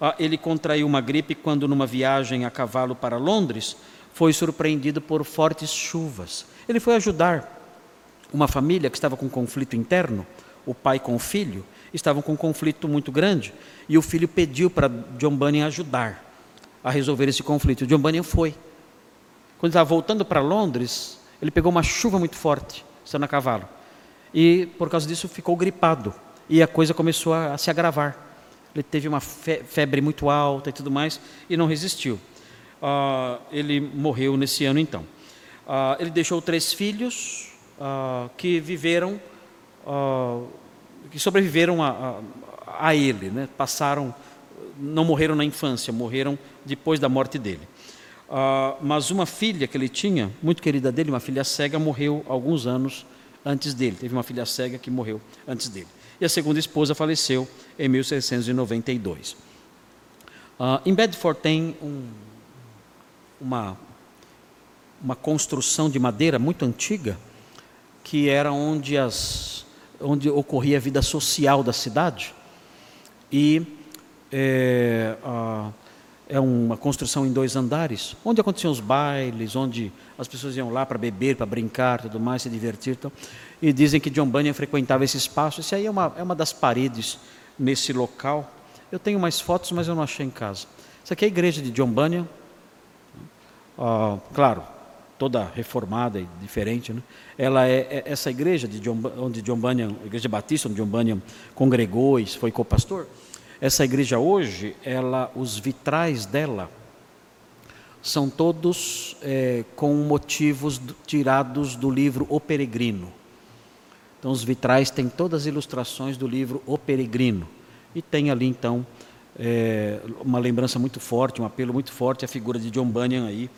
Ah, ele contraiu uma gripe quando, numa viagem a cavalo para Londres, foi surpreendido por fortes chuvas. Ele foi ajudar uma família que estava com conflito interno, o pai com o filho, estavam com um conflito muito grande, e o filho pediu para John Bunyan ajudar a resolver esse conflito. John Bunyan foi. Quando estava voltando para Londres, ele pegou uma chuva muito forte, estando a cavalo, e por causa disso ficou gripado e a coisa começou a, a se agravar. Ele teve uma fe febre muito alta e tudo mais e não resistiu. Uh, ele morreu nesse ano então. Uh, ele deixou três filhos uh, que viveram, que sobreviveram a, a, a ele, né? passaram, não morreram na infância, morreram depois da morte dele. mas uma filha que ele tinha, muito querida dele, uma filha cega, morreu alguns anos antes dele. Teve uma filha cega que morreu antes dele e a segunda esposa faleceu em 1692. Uh, ah, em Bedford tem um, uma, uma construção de madeira muito antiga, que era onde, as, onde ocorria a vida social da cidade. E é, uh, é uma construção em dois andares, onde aconteciam os bailes, onde as pessoas iam lá para beber, para brincar, tudo mais, se divertir. Então, e dizem que John Bunyan frequentava esse espaço. Isso aí é uma, é uma das paredes nesse local. Eu tenho mais fotos, mas eu não achei em casa. Isso aqui é a igreja de John Bunyan. Ah, claro, toda reformada e diferente. Né? Ela é, é, essa igreja de John, onde John Bunyan, a igreja batista, onde John Bunyan congregou e foi co-pastor. Essa igreja hoje, ela, os vitrais dela são todos é, com motivos tirados do livro O Peregrino. Então, os vitrais têm todas as ilustrações do livro O Peregrino. E tem ali, então, é, uma lembrança muito forte, um apelo muito forte à figura de John Bunyan aí,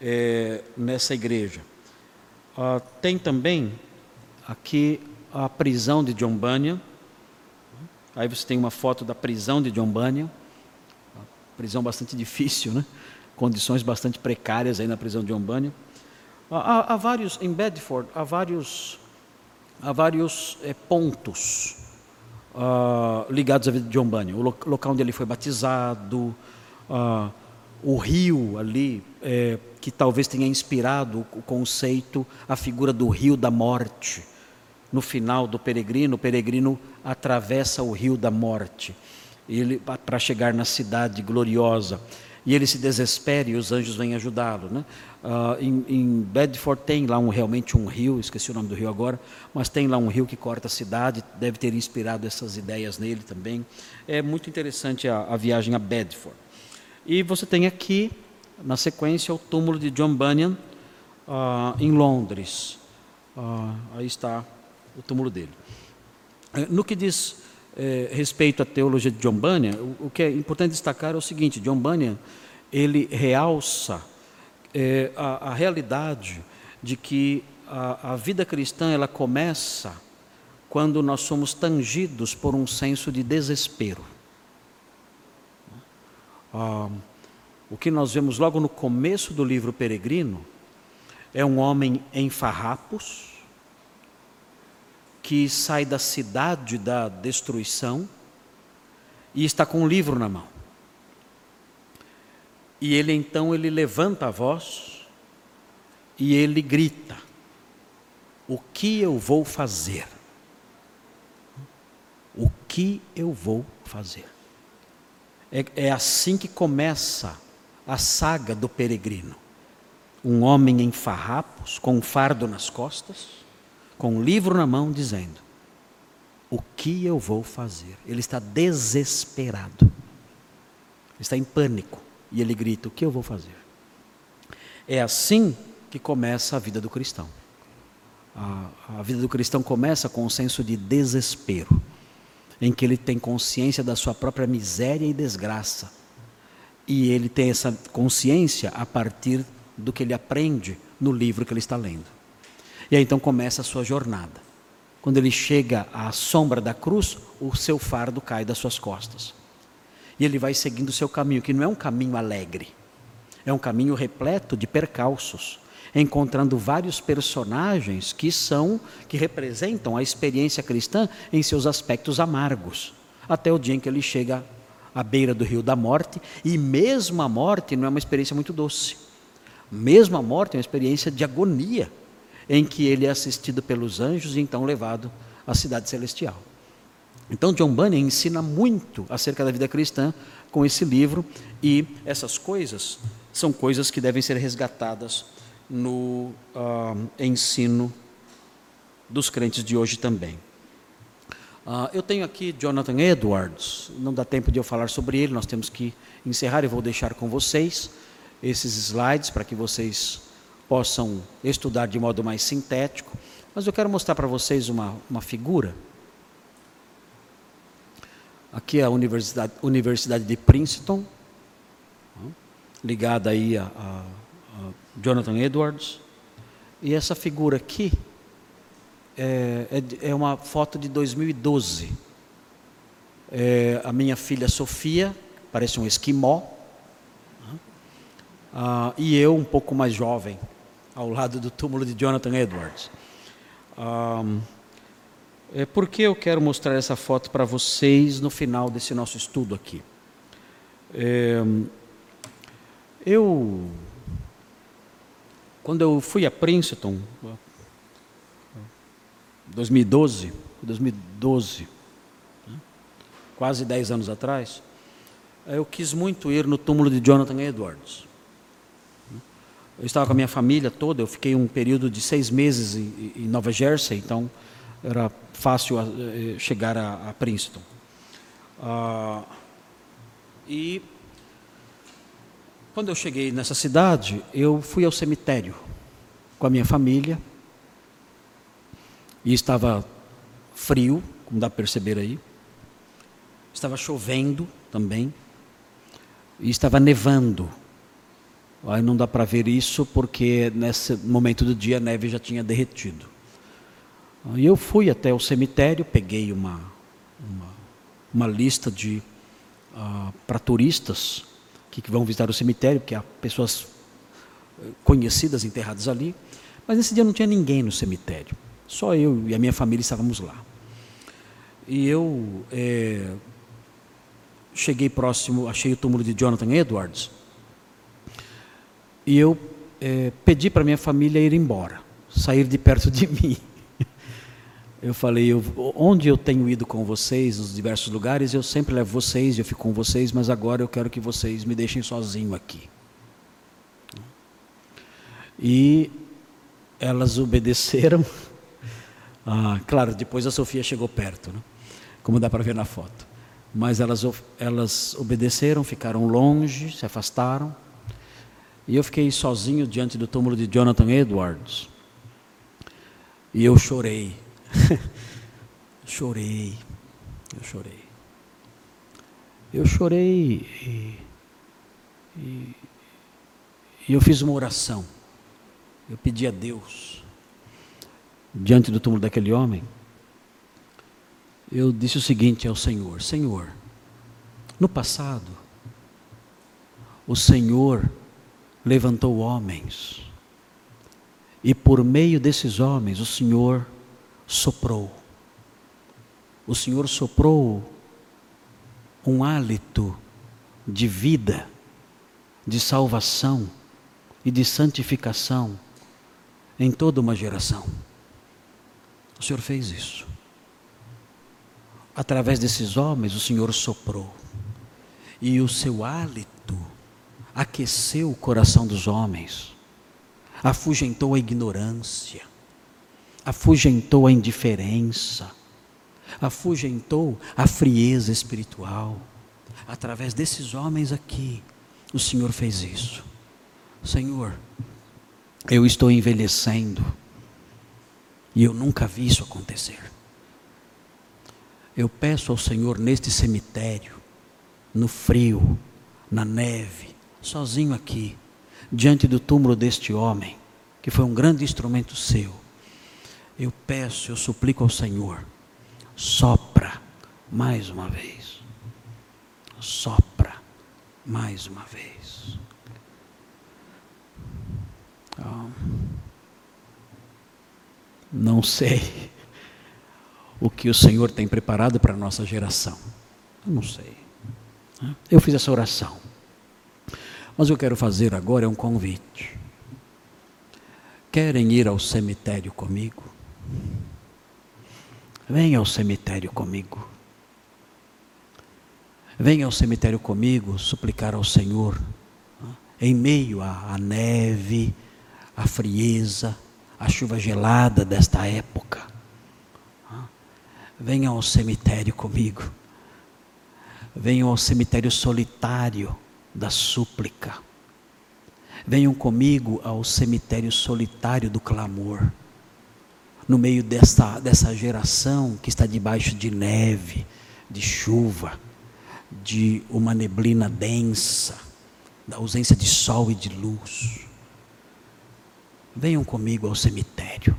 é, nessa igreja. Ah, tem também aqui a prisão de John Bunyan. Aí você tem uma foto da prisão de John Bunyan. Prisão bastante difícil, né? Condições bastante precárias aí na prisão de John Bunyan. Há, há vários, em Bedford, há vários há vários é, pontos uh, ligados à vida de John Bunyan. O lo local onde ele foi batizado, uh, o rio ali, é, que talvez tenha inspirado o conceito, a figura do rio da morte. No final do peregrino, o peregrino atravessa o rio da morte para chegar na cidade gloriosa. e ele se desespera e os anjos vêm ajudá-lo. Né? Uh, em, em, Bedford tem lá um, realmente um rio, esqueci o nome do rio agora, mas tem lá um rio que corta a cidade, deve ter inspirado essas ideias nele também. É muito interessante a, a viagem a Bedford. E você tem aqui, na sequência, o túmulo de John Bunyan uh, em Londres. Uh, aí está o túmulo dele. Eh, no que diz eh, respeito à teologia de John Bunyan, o, o, que é importante destacar é o seguinte: John Bunyan ele realça eh, a, a, realidade de que a, a vida cristã ela começa quando nós somos tangidos por um senso de desespero. Ah, o que nós vemos logo no começo do livro Peregrino é um homem em farrapos, que sai da cidade da destruição e está com um livro na mão. E ele então ele levanta a voz e ele grita: O que eu vou fazer? O que eu vou fazer? É, é assim que começa a saga do peregrino. Um homem em farrapos, com um fardo nas costas, com um livro na mão, dizendo: O que eu vou fazer? Ele está desesperado, está em pânico e ele grita: O que eu vou fazer? É assim que começa a vida do cristão. A vida do cristão começa com um senso de desespero, em que ele tem consciência da sua própria miséria e desgraça. E ele tem essa consciência a partir do que ele aprende no livro que ele está lendo. E aí então começa a sua jornada. Quando ele chega à sombra da cruz, o seu fardo cai das suas costas. E ele vai seguindo o seu caminho, que não é um caminho alegre, é um caminho repleto de percalços, encontrando vários personagens que são, que representam a experiência cristã em seus aspectos amargos, até o dia em que ele chega à beira do rio da morte, e mesmo a morte não é uma experiência muito doce. Mesmo a morte é uma experiência de agonia em que ele é assistido pelos anjos e então levado à cidade celestial. Então, John Bunyan ensina muito acerca da vida cristã com esse livro, e essas coisas são coisas que devem ser resgatadas no uh, ensino dos crentes de hoje também. Uh, eu tenho aqui Jonathan Edwards, não dá tempo de eu falar sobre ele, nós temos que encerrar e vou deixar com vocês esses slides para que vocês possam estudar de modo mais sintético. Mas eu quero mostrar para vocês uma, uma figura. Aqui é a Universidade, Universidade de Princeton, ligada aí a, a, a Jonathan Edwards. E essa figura aqui é, é, é uma foto de 2012. É, a minha filha Sofia, parece um esquimó, uh, e eu um pouco mais jovem, ao lado do túmulo de Jonathan Edwards. Um, é porque eu quero mostrar essa foto para vocês no final desse nosso estudo aqui. É, eu, quando eu fui a Princeton, 2012, 2012, né, quase 10 anos atrás, eu quis muito ir no túmulo de Jonathan Edwards. Eu estava com a minha família toda, eu fiquei um período de seis meses em, Nova Jersey, então era fácil uh, chegar a, a Princeton. Uh, e quando eu cheguei nessa cidade, eu fui ao cemitério com a minha família, e estava frio, como dá para perceber aí, estava chovendo também, e estava nevando. Aí não dá para ver isso porque nesse momento do dia a neve já tinha derretido. E eu fui até o cemitério, peguei uma, uma, uma lista de uh, para turistas que, que, vão visitar o cemitério, porque há pessoas eh, conhecidas enterradas ali. Mas nesse dia não tinha ninguém no cemitério, só eu e a minha família estávamos lá. E eu é, cheguei próximo, achei o túmulo de Jonathan Edwards e eu é, pedi para minha família ir embora, sair de perto de mim. eu falei, eu, onde eu tenho ido com vocês, nos diversos lugares, eu sempre levo vocês, eu fico com vocês, mas agora eu quero que vocês me deixem sozinho aqui. E elas obedeceram. Ah, claro, depois a Sofia chegou perto, né? como dá para ver na foto. Mas elas, elas obedeceram, ficaram longe, se afastaram. E eu fiquei sozinho diante do túmulo de Jonathan Edwards. E eu chorei. chorei. Eu chorei. Eu chorei e, e, e eu fiz uma oração. Eu pedi a Deus, diante do túmulo daquele homem, eu disse o seguinte ao Senhor: Senhor, no passado, o Senhor levantou homens, e por meio desses homens, o Senhor soprou. O Senhor soprou um hálito de vida, de salvação e de santificação em toda uma geração. O Senhor fez isso. Através desses homens, o Senhor soprou. E o seu hálito aqueceu o coração dos homens, afugentou a ignorância, afugentou a indiferença, afugentou a frieza espiritual. Através desses homens aqui, o Senhor fez isso. Senhor, eu estou envelhecendo e eu nunca vi isso acontecer. Eu peço ao Senhor neste cemitério, no frio, na neve, sozinho aqui, diante do túmulo deste homem, que foi um grande instrumento seu. Eu peço, eu suplico ao Senhor, sopra mais uma vez. Sopra mais uma vez. Não sei o que o Senhor tem preparado para a nossa geração. Eu não sei. Eu fiz essa oração. Mas eu quero fazer agora é um convite. Querem ir ao cemitério comigo? Venha ao cemitério comigo. Venha ao cemitério comigo suplicar ao Senhor, em meio à neve, a frieza, a chuva gelada desta época. Venham ao cemitério comigo. Venham ao cemitério solitário da súplica. Venham comigo ao cemitério solitário do clamor. No meio dessa, dessa geração que está debaixo de neve, de chuva, de uma neblina densa, da ausência de sol e de luz venham comigo ao cemitério,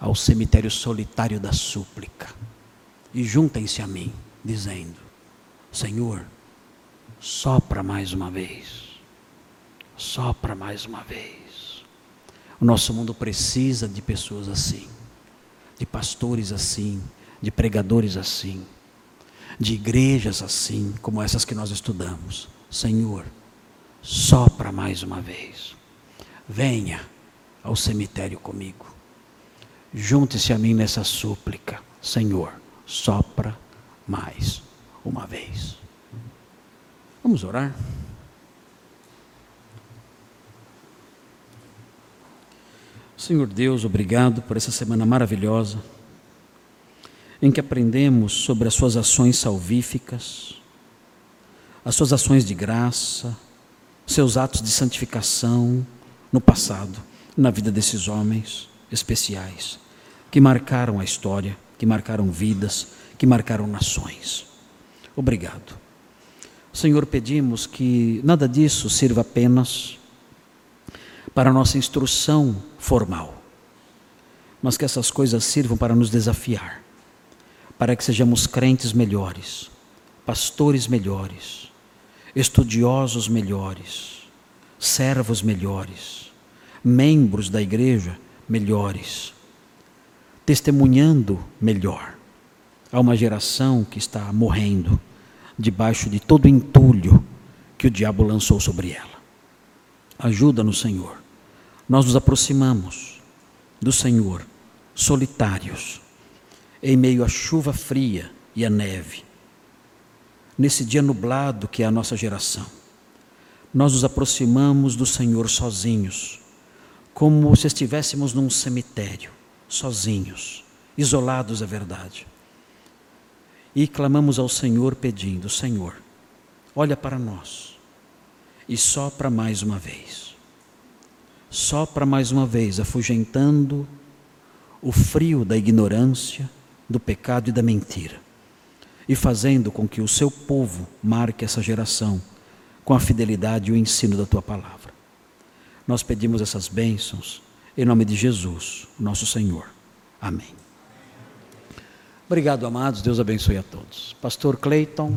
ao cemitério solitário da súplica, e juntem-se a mim, dizendo: Senhor, sopra mais uma vez, sopra mais uma vez. O nosso mundo precisa de pessoas assim, de pastores assim, de pregadores assim, de igrejas assim, como essas que nós estudamos. Senhor, sopra mais uma vez. Venha ao cemitério comigo. Junte-se a mim nessa súplica. Senhor, sopra mais uma vez. Vamos orar? Senhor Deus, obrigado por essa semana maravilhosa, em que aprendemos sobre as Suas ações salvíficas, as Suas ações de graça, seus atos de santificação, no passado, na vida desses homens especiais, que marcaram a história, que marcaram vidas, que marcaram nações. Obrigado. Senhor, pedimos que nada disso sirva apenas para a nossa instrução formal, mas que essas coisas sirvam para nos desafiar, para que sejamos crentes melhores, pastores melhores, estudiosos melhores, servos melhores membros da igreja melhores, testemunhando melhor a uma geração que está morrendo debaixo de todo o entulho que o diabo lançou sobre ela. Ajuda-nos, Senhor. Nós nos aproximamos do Senhor solitários, em meio à chuva fria e à neve, nesse dia nublado que é a nossa geração. Nós nos aproximamos do Senhor sozinhos, como se estivéssemos num cemitério, sozinhos, isolados é verdade. E clamamos ao Senhor pedindo: Senhor, olha para nós e sopra mais uma vez. Sopra mais uma vez, afugentando o frio da ignorância, do pecado e da mentira, e fazendo com que o seu povo marque essa geração com a fidelidade e o ensino da tua palavra. Nós pedimos essas bênçãos em nome de Jesus, nosso Senhor. Amém. Obrigado, amados. Deus abençoe a todos. Pastor Cleiton.